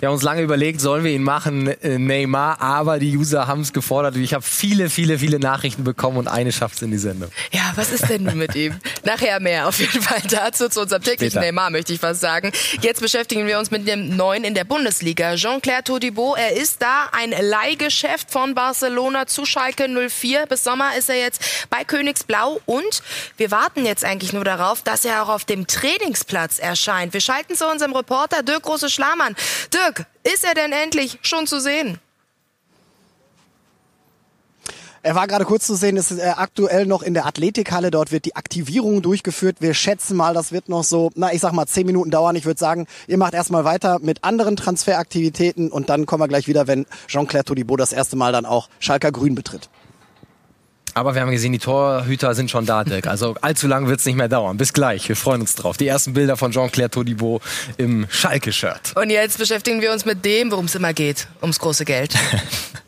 Wir haben uns lange überlegt, sollen wir ihn machen, äh, Neymar, aber die User haben es gefordert. Ich habe viele, viele, viele Nachrichten bekommen und eine schafft es in die Sendung. Ja, was ist denn nun mit ihm? Nachher mehr auf jeden Fall dazu zu unserem täglichen Später. Neymar, möchte ich was sagen. Jetzt beschäftigen wir uns mit dem Neuen in der Bundesliga. Jean-Claire Todibo, er ist da ein Leihgeschäft von Barcelona zu Schalke 04. Bis Sommer ist er jetzt bei Königsblau und wir warten jetzt eigentlich nur darauf, dass er auch auf dem Trainingsplatz erscheint. Wir schalten zu unserem Reporter Dirk Große-Schlamann. Dirk, Dirk, ist er denn endlich schon zu sehen? Er war gerade kurz zu sehen, ist äh, aktuell noch in der Athletikhalle. Dort wird die Aktivierung durchgeführt. Wir schätzen mal, das wird noch so, na, ich sag mal, zehn Minuten dauern. Ich würde sagen, ihr macht erstmal weiter mit anderen Transferaktivitäten und dann kommen wir gleich wieder, wenn Jean-Claire Todibo das erste Mal dann auch Schalker Grün betritt. Aber wir haben gesehen, die Torhüter sind schon da, Dirk. Also allzu lang wird es nicht mehr dauern. Bis gleich. Wir freuen uns drauf. Die ersten Bilder von Jean-Claire Todibo im Schalke-Shirt. Und jetzt beschäftigen wir uns mit dem, worum es immer geht. Ums große Geld.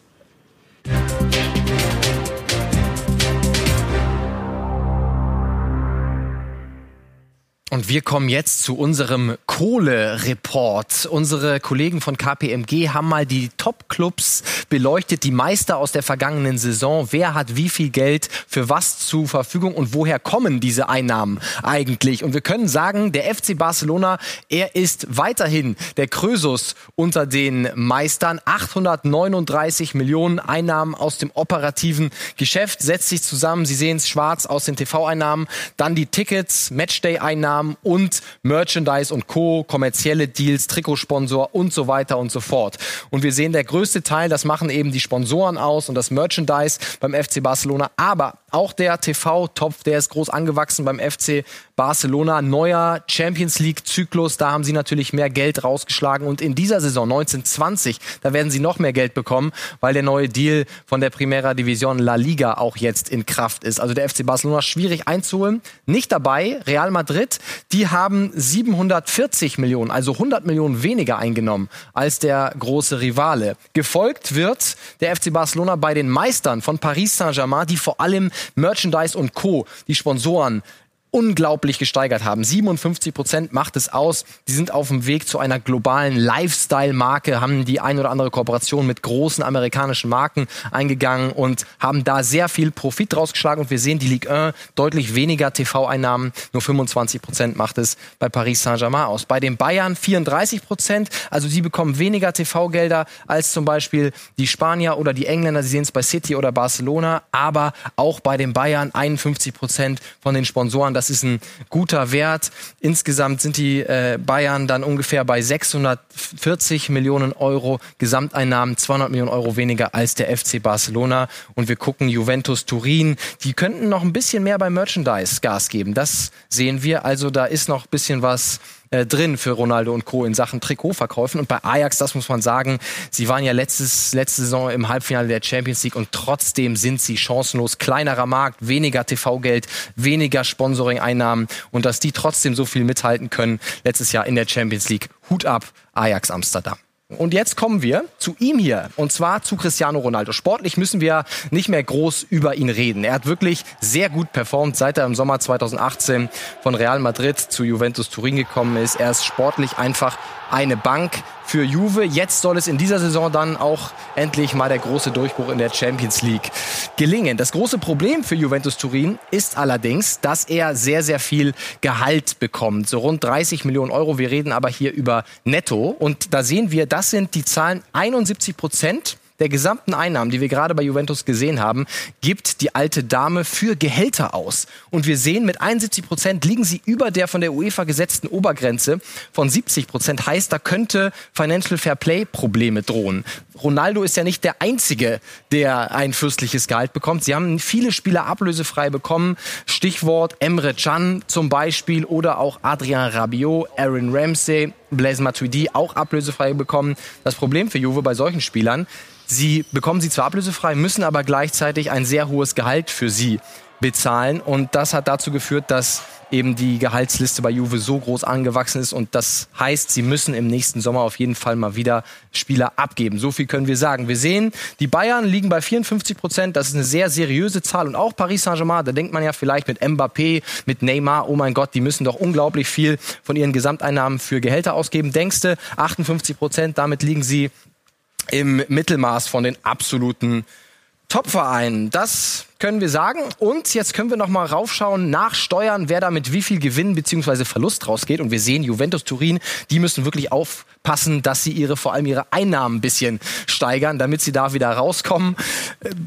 Und wir kommen jetzt zu unserem Kohle-Report. Unsere Kollegen von KPMG haben mal die Top-Clubs beleuchtet, die Meister aus der vergangenen Saison. Wer hat wie viel Geld für was zur Verfügung und woher kommen diese Einnahmen eigentlich? Und wir können sagen, der FC Barcelona, er ist weiterhin der Krösus unter den Meistern. 839 Millionen Einnahmen aus dem operativen Geschäft setzt sich zusammen. Sie sehen es schwarz aus den TV-Einnahmen. Dann die Tickets, Matchday-Einnahmen Einnahmen und Merchandise und Co., kommerzielle Deals, Trikotsponsor und so weiter und so fort. Und wir sehen, der größte Teil, das machen eben die Sponsoren aus und das Merchandise beim FC Barcelona. Aber auch der TV-Topf, der ist groß angewachsen beim FC Barcelona. Neuer Champions League-Zyklus, da haben sie natürlich mehr Geld rausgeschlagen. Und in dieser Saison 1920, da werden sie noch mehr Geld bekommen, weil der neue Deal von der Primera Division La Liga auch jetzt in Kraft ist. Also der FC Barcelona schwierig einzuholen. Nicht dabei Real Madrid, die haben 740 Millionen, also 100 Millionen weniger eingenommen als der große Rivale. Gefolgt wird der FC Barcelona bei den Meistern von Paris Saint-Germain, die vor allem Merchandise und Co., die Sponsoren unglaublich gesteigert haben. 57 Prozent macht es aus. Die sind auf dem Weg zu einer globalen Lifestyle-Marke, haben die ein oder andere Kooperation mit großen amerikanischen Marken eingegangen und haben da sehr viel Profit rausgeschlagen. Und wir sehen die Ligue 1 deutlich weniger TV-Einnahmen. Nur 25 Prozent macht es bei Paris Saint-Germain aus. Bei den Bayern 34 Prozent. Also sie bekommen weniger TV-Gelder als zum Beispiel die Spanier oder die Engländer. Sie sehen es bei City oder Barcelona. Aber auch bei den Bayern 51 Prozent von den Sponsoren das ist ein guter Wert. Insgesamt sind die äh, Bayern dann ungefähr bei 640 Millionen Euro Gesamteinnahmen, 200 Millionen Euro weniger als der FC Barcelona. Und wir gucken Juventus Turin. Die könnten noch ein bisschen mehr bei Merchandise Gas geben. Das sehen wir. Also da ist noch ein bisschen was äh, drin für Ronaldo und Co. in Sachen Trikotverkäufen. Und bei Ajax, das muss man sagen, sie waren ja letztes, letzte Saison im Halbfinale der Champions League und trotzdem sind sie chancenlos. Kleinerer Markt, weniger TV-Geld, weniger Sponsoring-Einnahmen und dass die trotzdem so viel mithalten können letztes Jahr in der Champions League. Hut ab, Ajax Amsterdam. Und jetzt kommen wir zu ihm hier, und zwar zu Cristiano Ronaldo. Sportlich müssen wir nicht mehr groß über ihn reden. Er hat wirklich sehr gut performt, seit er im Sommer 2018 von Real Madrid zu Juventus Turin gekommen ist. Er ist sportlich einfach eine Bank für Juve. Jetzt soll es in dieser Saison dann auch endlich mal der große Durchbruch in der Champions League gelingen. Das große Problem für Juventus Turin ist allerdings, dass er sehr, sehr viel Gehalt bekommt. So rund 30 Millionen Euro. Wir reden aber hier über Netto. Und da sehen wir, das sind die Zahlen 71 Prozent der gesamten Einnahmen, die wir gerade bei Juventus gesehen haben, gibt die alte Dame für Gehälter aus. Und wir sehen, mit 71 Prozent liegen sie über der von der UEFA gesetzten Obergrenze von 70 Prozent. Heißt, da könnte Financial Fair Play Probleme drohen. Ronaldo ist ja nicht der Einzige, der ein fürstliches Gehalt bekommt. Sie haben viele Spieler ablösefrei bekommen. Stichwort Emre Can zum Beispiel oder auch Adrian Rabiot, Aaron Ramsey, Blaise Matuidi auch ablösefrei bekommen. Das Problem für Juve bei solchen Spielern, Sie bekommen sie zwar ablösefrei, müssen aber gleichzeitig ein sehr hohes Gehalt für sie bezahlen. Und das hat dazu geführt, dass eben die Gehaltsliste bei Juve so groß angewachsen ist. Und das heißt, sie müssen im nächsten Sommer auf jeden Fall mal wieder Spieler abgeben. So viel können wir sagen. Wir sehen, die Bayern liegen bei 54 Prozent. Das ist eine sehr seriöse Zahl. Und auch Paris Saint-Germain, da denkt man ja vielleicht mit Mbappé, mit Neymar, oh mein Gott, die müssen doch unglaublich viel von ihren Gesamteinnahmen für Gehälter ausgeben. Denkst du, 58 Prozent, damit liegen sie im Mittelmaß von den absoluten Topvereinen. Das können wir sagen. Und jetzt können wir noch mal raufschauen, nachsteuern, wer da mit wie viel Gewinn bzw. Verlust rausgeht. Und wir sehen, Juventus Turin, die müssen wirklich aufpassen, dass sie ihre, vor allem ihre Einnahmen ein bisschen steigern, damit sie da wieder rauskommen.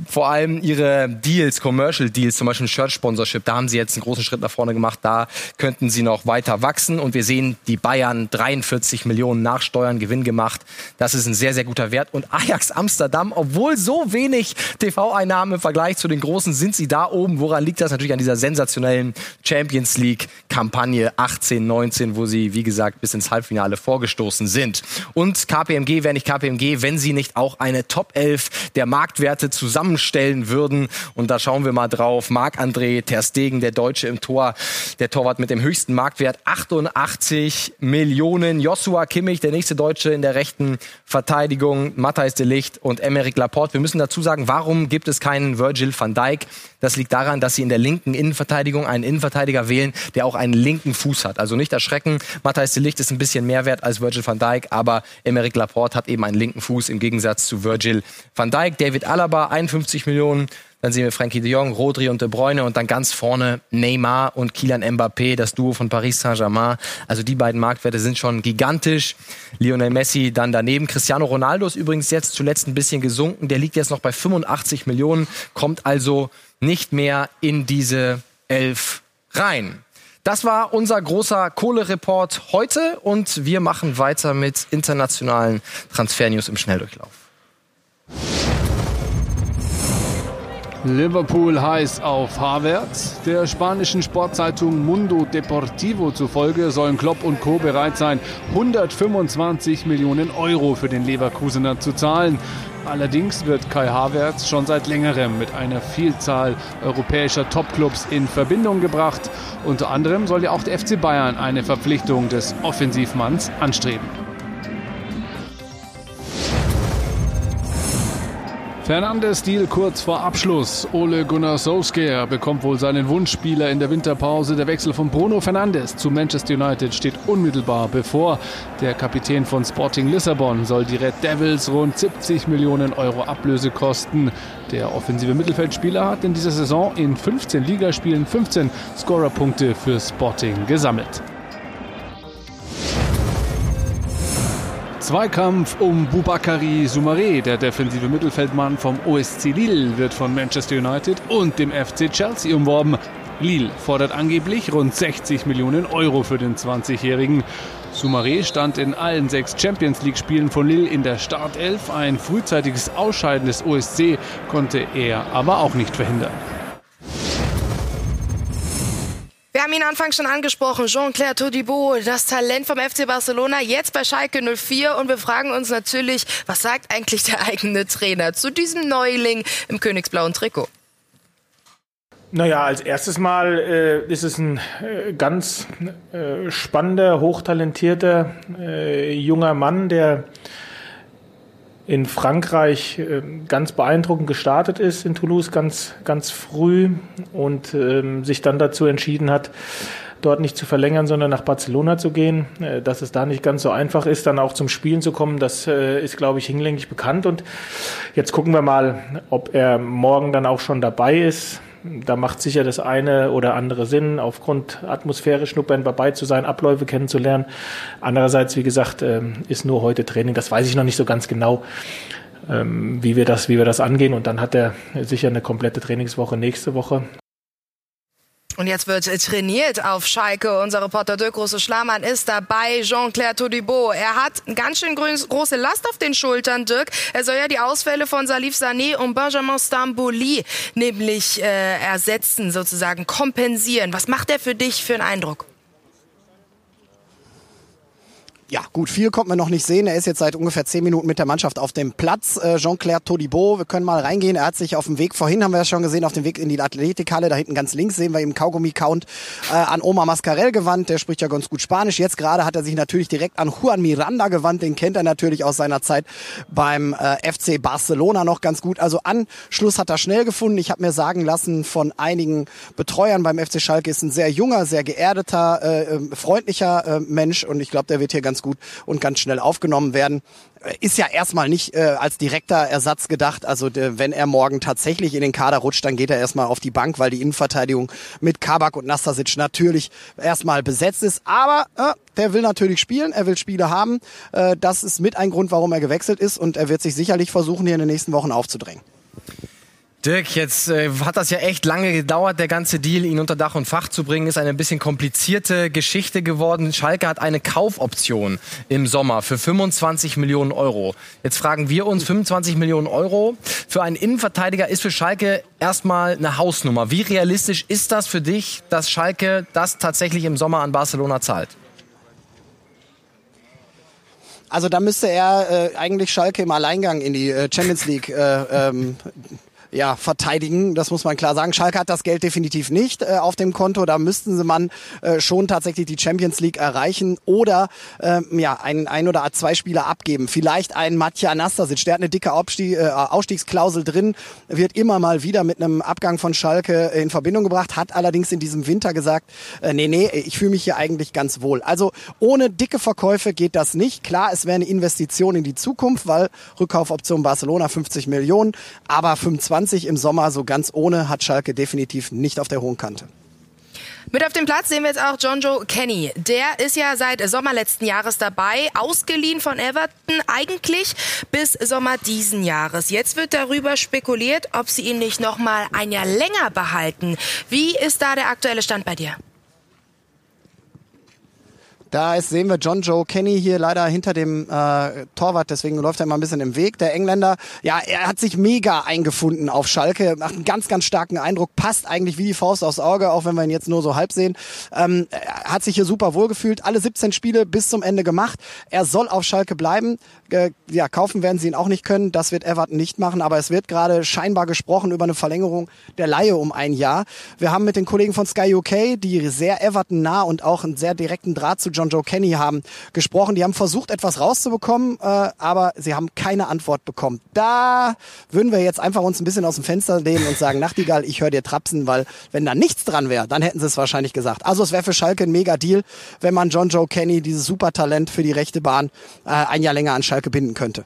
Vor allem ihre Deals, Commercial Deals, zum Beispiel Shirt Sponsorship, da haben sie jetzt einen großen Schritt nach vorne gemacht. Da könnten sie noch weiter wachsen. Und wir sehen, die Bayern 43 Millionen Nachsteuern Gewinn gemacht. Das ist ein sehr, sehr guter Wert. Und Ajax Amsterdam, obwohl so wenig TV-Einnahmen im Vergleich zu den großen Großen sind sie da oben. Woran liegt das? Natürlich an dieser sensationellen Champions League-Kampagne 18, 19, wo sie, wie gesagt, bis ins Halbfinale vorgestoßen sind. Und KPMG wäre nicht KPMG, wenn sie nicht auch eine Top 11 der Marktwerte zusammenstellen würden. Und da schauen wir mal drauf. Marc-André Ter Stegen, der Deutsche im Tor, der Torwart mit dem höchsten Marktwert, 88 Millionen. Joshua Kimmich, der nächste Deutsche in der rechten Verteidigung, Matthijs de Licht und Emerick Laporte. Wir müssen dazu sagen, warum gibt es keinen Virgil van Dijk? Das liegt daran, dass sie in der linken Innenverteidigung einen Innenverteidiger wählen, der auch einen linken Fuß hat. Also nicht erschrecken, Matthijs de Ligt ist ein bisschen mehr wert als Virgil van Dijk, aber Emerick Laporte hat eben einen linken Fuß im Gegensatz zu Virgil van Dijk. David Alaba, 51 Millionen. Dann sehen wir Frankie de Jong, Rodri und De Bruyne und dann ganz vorne Neymar und Kylian Mbappé, das Duo von Paris Saint-Germain. Also die beiden Marktwerte sind schon gigantisch. Lionel Messi dann daneben. Cristiano Ronaldo ist übrigens jetzt zuletzt ein bisschen gesunken. Der liegt jetzt noch bei 85 Millionen, kommt also nicht mehr in diese elf rein. Das war unser großer Kohlereport heute und wir machen weiter mit internationalen Transfernews im Schnelldurchlauf. Liverpool heiß auf Havertz. Der spanischen Sportzeitung Mundo Deportivo zufolge sollen Klopp und Co. bereit sein, 125 Millionen Euro für den Leverkusener zu zahlen. Allerdings wird Kai Havertz schon seit längerem mit einer Vielzahl europäischer Topclubs in Verbindung gebracht. Unter anderem soll ja auch der FC Bayern eine Verpflichtung des Offensivmanns anstreben. Fernandes-Deal kurz vor Abschluss. Ole Gunnar Solskjaer bekommt wohl seinen Wunschspieler in der Winterpause. Der Wechsel von Bruno Fernandes zu Manchester United steht unmittelbar bevor. Der Kapitän von Sporting Lissabon soll die Red Devils rund 70 Millionen Euro Ablöse kosten. Der offensive Mittelfeldspieler hat in dieser Saison in 15 Ligaspielen 15 Scorerpunkte für Sporting gesammelt. Zweikampf um Boubakari Soumaré, der defensive Mittelfeldmann vom OSC Lille, wird von Manchester United und dem FC Chelsea umworben. Lille fordert angeblich rund 60 Millionen Euro für den 20-Jährigen. Soumaré stand in allen sechs Champions League-Spielen von Lille in der Startelf. Ein frühzeitiges Ausscheiden des OSC konnte er aber auch nicht verhindern. Wir haben ihn anfangs schon angesprochen, Jean-Claire Todibo, das Talent vom FC Barcelona, jetzt bei Schalke 04 und wir fragen uns natürlich, was sagt eigentlich der eigene Trainer zu diesem Neuling im königsblauen Trikot? Naja, als erstes Mal äh, ist es ein äh, ganz äh, spannender, hochtalentierter äh, junger Mann, der in Frankreich äh, ganz beeindruckend gestartet ist, in Toulouse ganz, ganz früh und ähm, sich dann dazu entschieden hat, dort nicht zu verlängern, sondern nach Barcelona zu gehen. Äh, dass es da nicht ganz so einfach ist, dann auch zum Spielen zu kommen, das äh, ist, glaube ich, hinlänglich bekannt. Und jetzt gucken wir mal, ob er morgen dann auch schon dabei ist. Da macht sicher das eine oder andere Sinn, aufgrund Atmosphäre schnuppern dabei zu sein, Abläufe kennenzulernen. Andererseits, wie gesagt, ähm, ist nur heute Training. Das weiß ich noch nicht so ganz genau, ähm, wie wir das, wie wir das angehen. Und dann hat er sicher eine komplette Trainingswoche nächste Woche. Und jetzt wird trainiert auf Schalke. Unser Reporter Dirk Große-Schlamann ist dabei. Jean-Claire Todibo. Er hat ganz schön große Last auf den Schultern, Dirk. Er soll ja die Ausfälle von Salif Sané und Benjamin Stambouli nämlich äh, ersetzen, sozusagen kompensieren. Was macht er für dich für einen Eindruck? Ja, gut, viel kommt man noch nicht sehen. Er ist jetzt seit ungefähr zehn Minuten mit der Mannschaft auf dem Platz. Äh, Jean-Claire Todibo, wir können mal reingehen. Er hat sich auf dem Weg, vorhin haben wir ja schon gesehen, auf dem Weg in die Athletikhalle, da hinten ganz links sehen wir eben Kaugummi-Count äh, an Oma Mascarell gewandt. Der spricht ja ganz gut Spanisch. Jetzt gerade hat er sich natürlich direkt an Juan Miranda gewandt. Den kennt er natürlich aus seiner Zeit beim äh, FC Barcelona noch ganz gut. Also Anschluss hat er schnell gefunden. Ich habe mir sagen lassen von einigen Betreuern beim FC Schalke, ist ein sehr junger, sehr geerdeter, äh, äh freundlicher äh, Mensch und ich glaube, der wird hier ganz gut und ganz schnell aufgenommen werden. Ist ja erstmal nicht äh, als direkter Ersatz gedacht. Also de, wenn er morgen tatsächlich in den Kader rutscht, dann geht er erstmal auf die Bank, weil die Innenverteidigung mit Kabak und Nastasic natürlich erstmal besetzt ist. Aber äh, der will natürlich spielen, er will Spiele haben. Äh, das ist mit ein Grund, warum er gewechselt ist und er wird sich sicherlich versuchen, hier in den nächsten Wochen aufzudrängen. Dirk, jetzt äh, hat das ja echt lange gedauert, der ganze Deal, ihn unter Dach und Fach zu bringen, ist eine ein bisschen komplizierte Geschichte geworden. Schalke hat eine Kaufoption im Sommer für 25 Millionen Euro. Jetzt fragen wir uns, 25 Millionen Euro für einen Innenverteidiger ist für Schalke erstmal eine Hausnummer. Wie realistisch ist das für dich, dass Schalke das tatsächlich im Sommer an Barcelona zahlt? Also da müsste er äh, eigentlich Schalke im Alleingang in die äh, Champions League äh, ähm, ja, verteidigen. Das muss man klar sagen. Schalke hat das Geld definitiv nicht äh, auf dem Konto. Da müssten sie man äh, schon tatsächlich die Champions League erreichen oder ähm, ja, ein, ein oder zwei Spieler abgeben. Vielleicht ein Matja Anastasic, der hat eine dicke Aufstieg, äh, Ausstiegsklausel drin, wird immer mal wieder mit einem Abgang von Schalke in Verbindung gebracht, hat allerdings in diesem Winter gesagt, äh, nee, nee, ich fühle mich hier eigentlich ganz wohl. Also ohne dicke Verkäufe geht das nicht. Klar, es wäre eine Investition in die Zukunft, weil Rückkaufoption Barcelona 50 Millionen, aber 25 20 im Sommer so ganz ohne hat Schalke definitiv nicht auf der hohen Kante. Mit auf dem Platz sehen wir jetzt auch John Joe Kenny. Der ist ja seit Sommer letzten Jahres dabei, ausgeliehen von Everton eigentlich bis Sommer diesen Jahres. Jetzt wird darüber spekuliert, ob sie ihn nicht noch mal ein Jahr länger behalten. Wie ist da der aktuelle Stand bei dir? Da ist, sehen wir John Joe Kenny hier leider hinter dem äh, Torwart, deswegen läuft er mal ein bisschen im Weg. Der Engländer, ja, er hat sich mega eingefunden auf Schalke, macht einen ganz, ganz starken Eindruck, passt eigentlich wie die Faust aufs Auge, auch wenn wir ihn jetzt nur so halb sehen. Ähm, hat sich hier super wohlgefühlt, alle 17 Spiele bis zum Ende gemacht. Er soll auf Schalke bleiben. Äh, ja, kaufen werden sie ihn auch nicht können, das wird Everton nicht machen, aber es wird gerade scheinbar gesprochen über eine Verlängerung der Laie um ein Jahr. Wir haben mit den Kollegen von Sky UK, die sehr Everton nah und auch einen sehr direkten Draht zu John John Joe Kenny haben gesprochen. Die haben versucht, etwas rauszubekommen, äh, aber sie haben keine Antwort bekommen. Da würden wir jetzt einfach uns ein bisschen aus dem Fenster lehnen und sagen, Nachtigall, ich höre dir trapsen, weil wenn da nichts dran wäre, dann hätten sie es wahrscheinlich gesagt. Also es wäre für Schalke ein mega Deal, wenn man John Joe Kenny, dieses Supertalent für die rechte Bahn, äh, ein Jahr länger an Schalke binden könnte.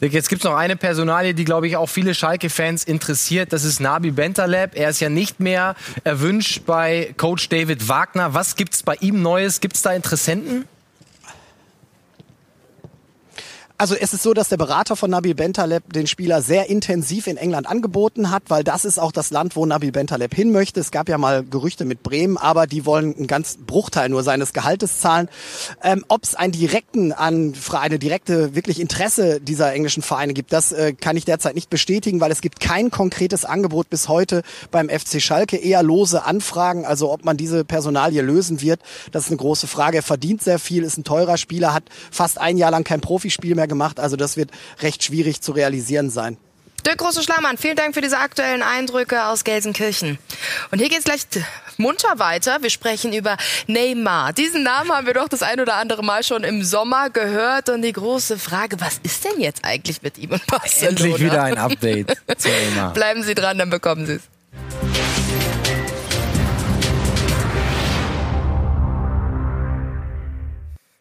Jetzt gibt es noch eine Personalie, die, glaube ich, auch viele Schalke-Fans interessiert. Das ist Nabi Bentaleb. Er ist ja nicht mehr erwünscht bei Coach David Wagner. Was gibt es bei ihm Neues? Gibt es da Interessenten? Also es ist so, dass der Berater von Nabil Bentaleb den Spieler sehr intensiv in England angeboten hat, weil das ist auch das Land, wo Nabil Bentaleb hin möchte. Es gab ja mal Gerüchte mit Bremen, aber die wollen einen ganz Bruchteil nur seines Gehaltes zahlen. Ähm, Ob es einen direkten an eine direkte wirklich Interesse dieser englischen Vereine gibt, das äh, kann ich derzeit nicht bestätigen, weil es gibt kein konkretes Angebot bis heute beim FC Schalke, eher lose Anfragen. Also ob man diese Personalie lösen wird, das ist eine große Frage. Er verdient sehr viel, ist ein teurer Spieler, hat fast ein Jahr lang kein Profispiel mehr gemacht. Also das wird recht schwierig zu realisieren sein. Dirk Große Schlamann, vielen Dank für diese aktuellen Eindrücke aus Gelsenkirchen. Und hier geht's gleich munter weiter. Wir sprechen über Neymar. Diesen Namen haben wir doch das ein oder andere Mal schon im Sommer gehört. Und die große Frage, was ist denn jetzt eigentlich mit ihm und Barcelona? Endlich wieder ein Update zu Neymar. Bleiben Sie dran, dann bekommen Sie es.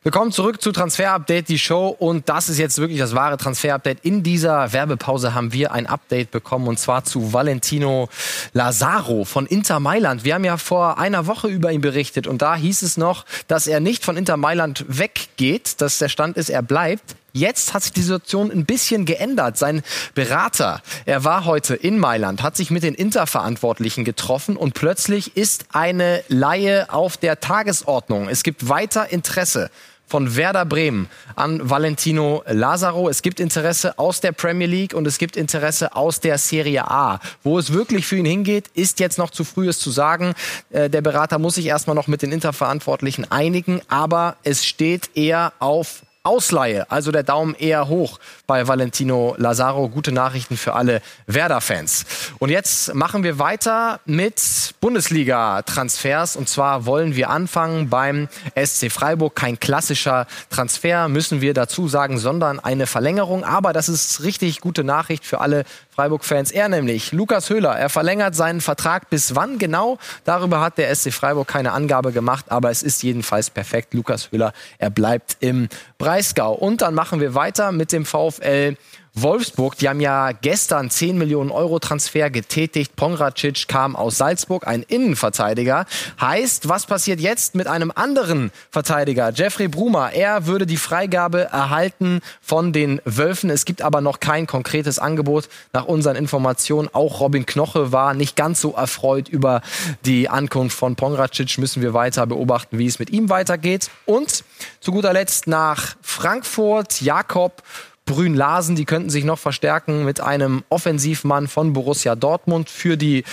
Willkommen zurück zu Transfer Update, die Show. Und das ist jetzt wirklich das wahre Transfer Update. In dieser Werbepause haben wir ein Update bekommen und zwar zu Valentino Lazaro von Inter Mailand. Wir haben ja vor einer Woche über ihn berichtet und da hieß es noch, dass er nicht von Inter Mailand weggeht, dass der Stand ist, er bleibt. Jetzt hat sich die Situation ein bisschen geändert. Sein Berater, er war heute in Mailand, hat sich mit den Interverantwortlichen getroffen und plötzlich ist eine Laie auf der Tagesordnung. Es gibt weiter Interesse von Werder Bremen an Valentino Lazaro. Es gibt Interesse aus der Premier League und es gibt Interesse aus der Serie A. Wo es wirklich für ihn hingeht, ist jetzt noch zu früh es zu sagen. Äh, der Berater muss sich erstmal noch mit den Interverantwortlichen einigen, aber es steht eher auf Ausleihe. Also der Daumen eher hoch bei Valentino Lazaro. Gute Nachrichten für alle Werder-Fans. Und jetzt machen wir weiter mit Bundesliga-Transfers. Und zwar wollen wir anfangen beim SC Freiburg. Kein klassischer Transfer, müssen wir dazu sagen, sondern eine Verlängerung. Aber das ist richtig gute Nachricht für alle Freiburg-Fans. Er nämlich, Lukas Höhler, er verlängert seinen Vertrag bis wann genau? Darüber hat der SC Freiburg keine Angabe gemacht, aber es ist jedenfalls perfekt. Lukas Höhler, er bleibt im Breisgau. Und dann machen wir weiter mit dem VfL Wolfsburg, die haben ja gestern 10 Millionen Euro Transfer getätigt. Pongracic kam aus Salzburg, ein Innenverteidiger. Heißt, was passiert jetzt mit einem anderen Verteidiger? Jeffrey Brumer, er würde die Freigabe erhalten von den Wölfen. Es gibt aber noch kein konkretes Angebot. Nach unseren Informationen, auch Robin Knoche war nicht ganz so erfreut über die Ankunft von Pongracic. Müssen wir weiter beobachten, wie es mit ihm weitergeht. Und zu guter Letzt nach Frankfurt, Jakob Brün Larsen, die könnten sich noch verstärken mit einem Offensivmann von Borussia Dortmund für die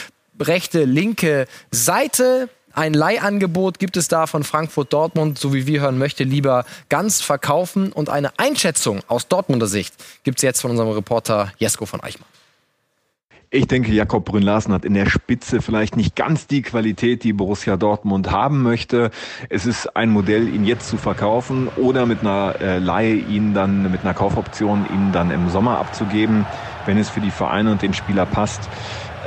rechte, linke Seite. Ein Leihangebot gibt es da von Frankfurt Dortmund, so wie wir hören möchte, lieber ganz verkaufen. Und eine Einschätzung aus Dortmunder Sicht gibt es jetzt von unserem Reporter Jesko von Eichmann. Ich denke, Jakob Brünn-Larsen hat in der Spitze vielleicht nicht ganz die Qualität, die Borussia Dortmund haben möchte. Es ist ein Modell, ihn jetzt zu verkaufen oder mit einer äh, Laie ihn dann, mit einer Kaufoption ihn dann im Sommer abzugeben, wenn es für die Vereine und den Spieler passt.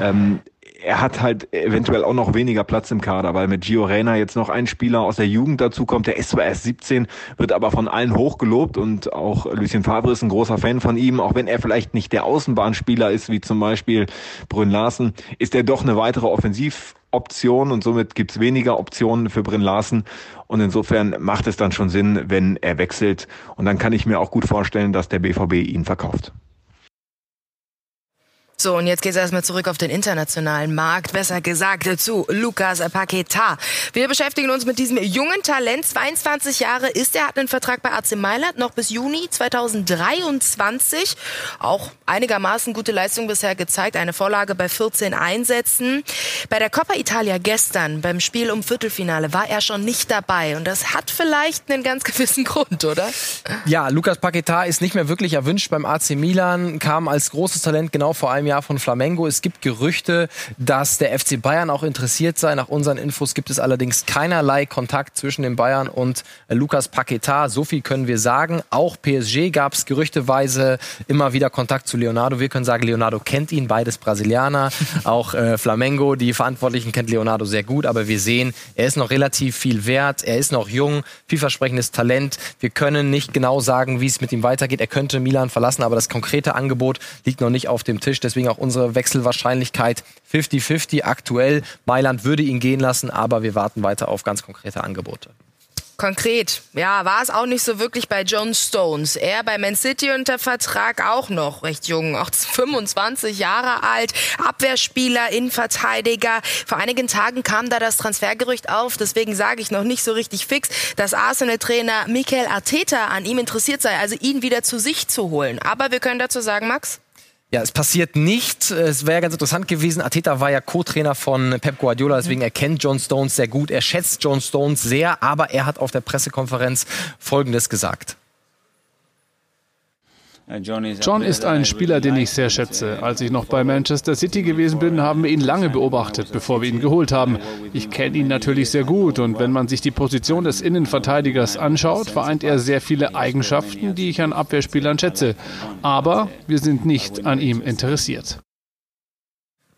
Ähm, er hat halt eventuell auch noch weniger Platz im Kader, weil mit Gio Reyna jetzt noch ein Spieler aus der Jugend dazu kommt. Der ist zwar erst 17, wird aber von allen hochgelobt und auch Lucien Favre ist ein großer Fan von ihm. Auch wenn er vielleicht nicht der Außenbahnspieler ist, wie zum Beispiel Brünn Larsen, ist er doch eine weitere Offensivoption und somit gibt's weniger Optionen für Brünn Larsen. Und insofern macht es dann schon Sinn, wenn er wechselt. Und dann kann ich mir auch gut vorstellen, dass der BVB ihn verkauft. So, und jetzt geht's erstmal zurück auf den internationalen Markt, besser gesagt zu Lukas Paqueta. Wir beschäftigen uns mit diesem jungen Talent. 22 Jahre ist er, hat einen Vertrag bei AC Mailand noch bis Juni 2023. Auch einigermaßen gute Leistung bisher gezeigt. Eine Vorlage bei 14 Einsätzen. Bei der Coppa Italia gestern beim Spiel um Viertelfinale war er schon nicht dabei. Und das hat vielleicht einen ganz gewissen Grund, oder? Ja, Lukas Paqueta ist nicht mehr wirklich erwünscht beim AC Milan, kam als großes Talent genau vor einem Jahr von Flamengo. Es gibt Gerüchte, dass der FC Bayern auch interessiert sei. Nach unseren Infos gibt es allerdings keinerlei Kontakt zwischen den Bayern und Lukas Paqueta. So viel können wir sagen. Auch PSG gab es gerüchteweise immer wieder Kontakt zu Leonardo. Wir können sagen, Leonardo kennt ihn, beides Brasilianer. auch äh, Flamengo, die Verantwortlichen kennt Leonardo sehr gut. Aber wir sehen, er ist noch relativ viel wert. Er ist noch jung, vielversprechendes Talent. Wir können nicht genau sagen, wie es mit ihm weitergeht. Er könnte Milan verlassen, aber das konkrete Angebot liegt noch nicht auf dem Tisch. Deswegen auch unsere Wechselwahrscheinlichkeit 50-50 aktuell. Mailand würde ihn gehen lassen, aber wir warten weiter auf ganz konkrete Angebote. Konkret, ja, war es auch nicht so wirklich bei John Stones. Er bei Man City unter Vertrag auch noch recht jung, auch 25 Jahre alt, Abwehrspieler, Innenverteidiger. Vor einigen Tagen kam da das Transfergerücht auf, deswegen sage ich noch nicht so richtig fix, dass Arsenal-Trainer Mikel Arteta an ihm interessiert sei, also ihn wieder zu sich zu holen. Aber wir können dazu sagen, Max? Ja, es passiert nicht. Es wäre ganz interessant gewesen. Ateta war ja Co-Trainer von Pep Guardiola, deswegen er kennt John Stones sehr gut. Er schätzt John Stones sehr, aber er hat auf der Pressekonferenz Folgendes gesagt. John ist ein Spieler, den ich sehr schätze. Als ich noch bei Manchester City gewesen bin, haben wir ihn lange beobachtet, bevor wir ihn geholt haben. Ich kenne ihn natürlich sehr gut und wenn man sich die Position des Innenverteidigers anschaut, vereint er sehr viele Eigenschaften, die ich an Abwehrspielern schätze. Aber wir sind nicht an ihm interessiert.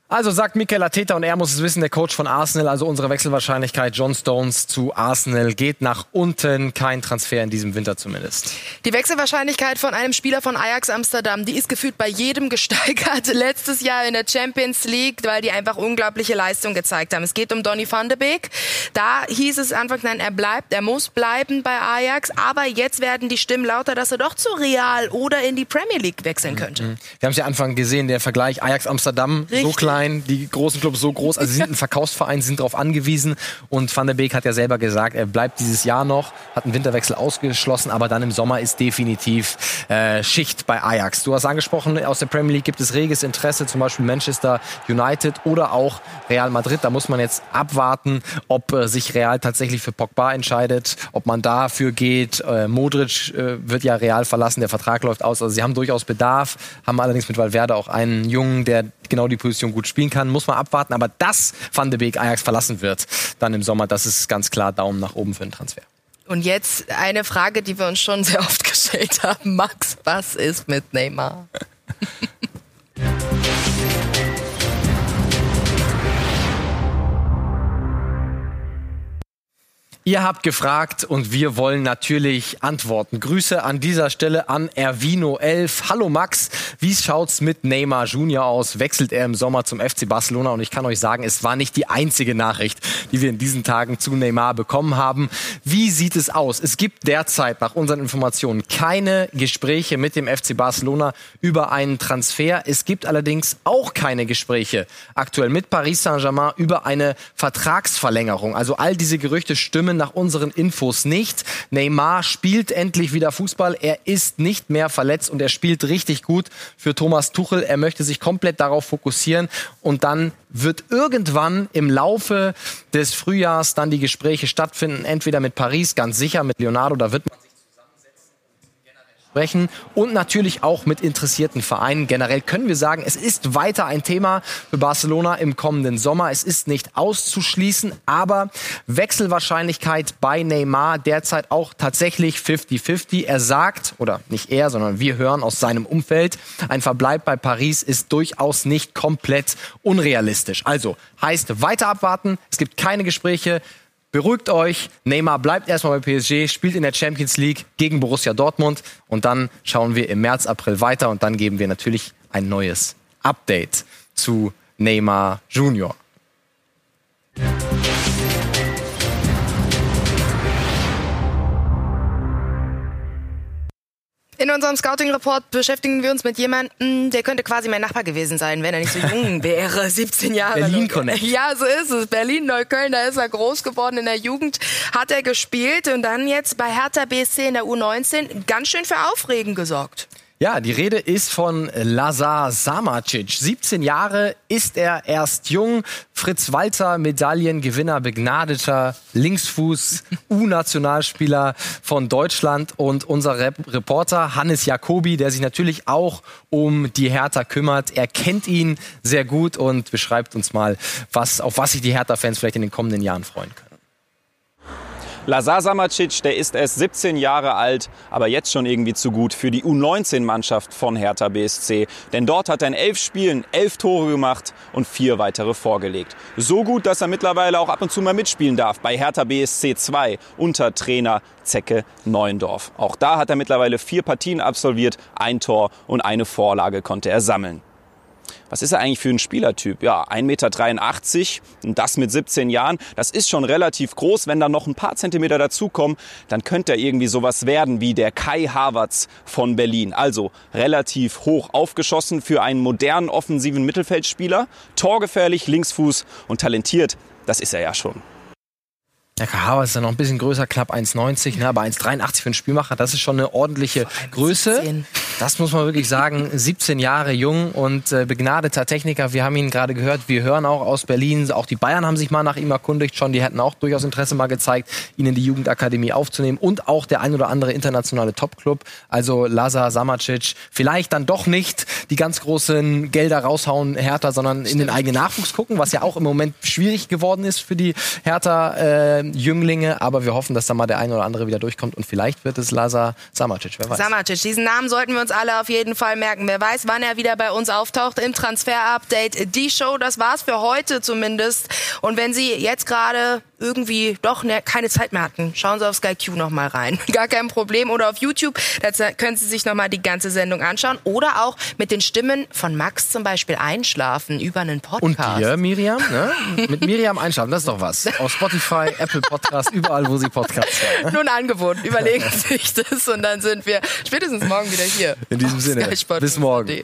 Also sagt Mikel Arteta und er muss es wissen, der Coach von Arsenal, also unsere Wechselwahrscheinlichkeit John Stones zu Arsenal geht nach unten, kein Transfer in diesem Winter zumindest. Die Wechselwahrscheinlichkeit von einem Spieler von Ajax Amsterdam, die ist gefühlt bei jedem gesteigert. Letztes Jahr in der Champions League, weil die einfach unglaubliche Leistung gezeigt haben. Es geht um Donny van de Beek. Da hieß es anfangs, nein, er bleibt, er muss bleiben bei Ajax, aber jetzt werden die Stimmen lauter, dass er doch zu Real oder in die Premier League wechseln könnte. Wir haben es ja Anfang gesehen, der Vergleich Ajax Amsterdam, Richtig. so klein die großen Clubs so groß, also sie sind ein Verkaufsverein, sind darauf angewiesen und Van der Beek hat ja selber gesagt, er bleibt dieses Jahr noch, hat einen Winterwechsel ausgeschlossen, aber dann im Sommer ist definitiv äh, Schicht bei Ajax. Du hast angesprochen, aus der Premier League gibt es reges Interesse, zum Beispiel Manchester United oder auch Real Madrid. Da muss man jetzt abwarten, ob äh, sich Real tatsächlich für Pogba entscheidet, ob man dafür geht. Äh, Modric äh, wird ja Real verlassen, der Vertrag läuft aus. Also sie haben durchaus Bedarf, haben allerdings mit Valverde auch einen Jungen, der genau die Position gut spielen kann. Muss man abwarten. Aber dass Van de Beek Ajax verlassen wird, dann im Sommer, das ist ganz klar Daumen nach oben für den Transfer. Und jetzt eine Frage, die wir uns schon sehr oft gestellt haben. Max, was ist mit Neymar? Ihr habt gefragt und wir wollen natürlich antworten. Grüße an dieser Stelle an Ervino11. Hallo Max, wie schaut's mit Neymar Junior aus? Wechselt er im Sommer zum FC Barcelona? Und ich kann euch sagen, es war nicht die einzige Nachricht, die wir in diesen Tagen zu Neymar bekommen haben. Wie sieht es aus? Es gibt derzeit nach unseren Informationen keine Gespräche mit dem FC Barcelona über einen Transfer. Es gibt allerdings auch keine Gespräche aktuell mit Paris Saint-Germain über eine Vertragsverlängerung. Also all diese Gerüchte stimmen nach unseren Infos nicht. Neymar spielt endlich wieder Fußball. Er ist nicht mehr verletzt und er spielt richtig gut für Thomas Tuchel. Er möchte sich komplett darauf fokussieren und dann wird irgendwann im Laufe des Frühjahrs dann die Gespräche stattfinden. Entweder mit Paris, ganz sicher, mit Leonardo, da wird man sprechen und natürlich auch mit interessierten Vereinen. Generell können wir sagen, es ist weiter ein Thema für Barcelona im kommenden Sommer. Es ist nicht auszuschließen, aber Wechselwahrscheinlichkeit bei Neymar derzeit auch tatsächlich 50-50. Er sagt, oder nicht er, sondern wir hören aus seinem Umfeld, ein Verbleib bei Paris ist durchaus nicht komplett unrealistisch. Also heißt weiter abwarten. Es gibt keine Gespräche. Beruhigt euch, Neymar bleibt erstmal bei PSG, spielt in der Champions League gegen Borussia Dortmund und dann schauen wir im März, April weiter und dann geben wir natürlich ein neues Update zu Neymar Junior. In unserem Scouting-Report beschäftigen wir uns mit jemandem, der könnte quasi mein Nachbar gewesen sein, wenn er nicht so jung wäre. 17 Jahre. Berlin Connect. Ja, so ist es. Berlin, Neukölln, da ist er groß geworden. In der Jugend hat er gespielt und dann jetzt bei Hertha BSC in der U19 ganz schön für Aufregen gesorgt. Ja, die Rede ist von Lazar Samacic. 17 Jahre ist er erst jung. Fritz Walter, Medaillengewinner, begnadeter Linksfuß, U-Nationalspieler von Deutschland und unser Rep Reporter Hannes Jacobi, der sich natürlich auch um die Hertha kümmert. Er kennt ihn sehr gut und beschreibt uns mal, was, auf was sich die Hertha-Fans vielleicht in den kommenden Jahren freuen können. Lazar Samacic, der ist erst 17 Jahre alt, aber jetzt schon irgendwie zu gut für die U19-Mannschaft von Hertha BSC. Denn dort hat er in elf Spielen elf Tore gemacht und vier weitere vorgelegt. So gut, dass er mittlerweile auch ab und zu mal mitspielen darf bei Hertha BSC 2 unter Trainer Zecke Neuendorf. Auch da hat er mittlerweile vier Partien absolviert, ein Tor und eine Vorlage konnte er sammeln. Was ist er eigentlich für ein Spielertyp? Ja, 1,83 Meter und das mit 17 Jahren. Das ist schon relativ groß. Wenn da noch ein paar Zentimeter dazukommen, dann könnte er irgendwie sowas werden wie der Kai Havertz von Berlin. Also relativ hoch aufgeschossen für einen modernen offensiven Mittelfeldspieler. Torgefährlich, Linksfuß und talentiert. Das ist er ja schon. Der Kahava ist ja noch ein bisschen größer, knapp 1,90, ne, aber 1,83 für einen Spielmacher, das ist schon eine ordentliche Größe. 17. Das muss man wirklich sagen. 17 Jahre jung und äh, begnadeter Techniker. Wir haben ihn gerade gehört. Wir hören auch aus Berlin. Auch die Bayern haben sich mal nach ihm erkundigt schon. Die hätten auch durchaus Interesse mal gezeigt, ihn in die Jugendakademie aufzunehmen. Und auch der ein oder andere internationale Topclub. Also Lazar Samacic. Vielleicht dann doch nicht die ganz großen Gelder raushauen, Hertha, sondern in den eigenen Nachwuchs gucken, was ja auch im Moment schwierig geworden ist für die Hertha. Äh, Jünglinge, aber wir hoffen, dass da mal der eine oder andere wieder durchkommt und vielleicht wird es Lazar Samacic, wer weiß. Samacic, diesen Namen sollten wir uns alle auf jeden Fall merken. Wer weiß, wann er wieder bei uns auftaucht im Transfer-Update. Die Show, das war's für heute zumindest. Und wenn Sie jetzt gerade irgendwie doch ne, keine Zeit mehr hatten, schauen Sie auf Sky Q noch mal rein. Gar kein Problem. Oder auf YouTube, da können Sie sich noch mal die ganze Sendung anschauen. Oder auch mit den Stimmen von Max zum Beispiel einschlafen über einen Podcast. Und dir, Miriam, ne? mit Miriam einschlafen, das ist doch was. Auf Spotify, Apple Podcast, überall, wo Sie Podcasts hören. Nun angeboten, überlegen Sie sich das und dann sind wir spätestens morgen wieder hier. In diesem Sinne, bis morgen.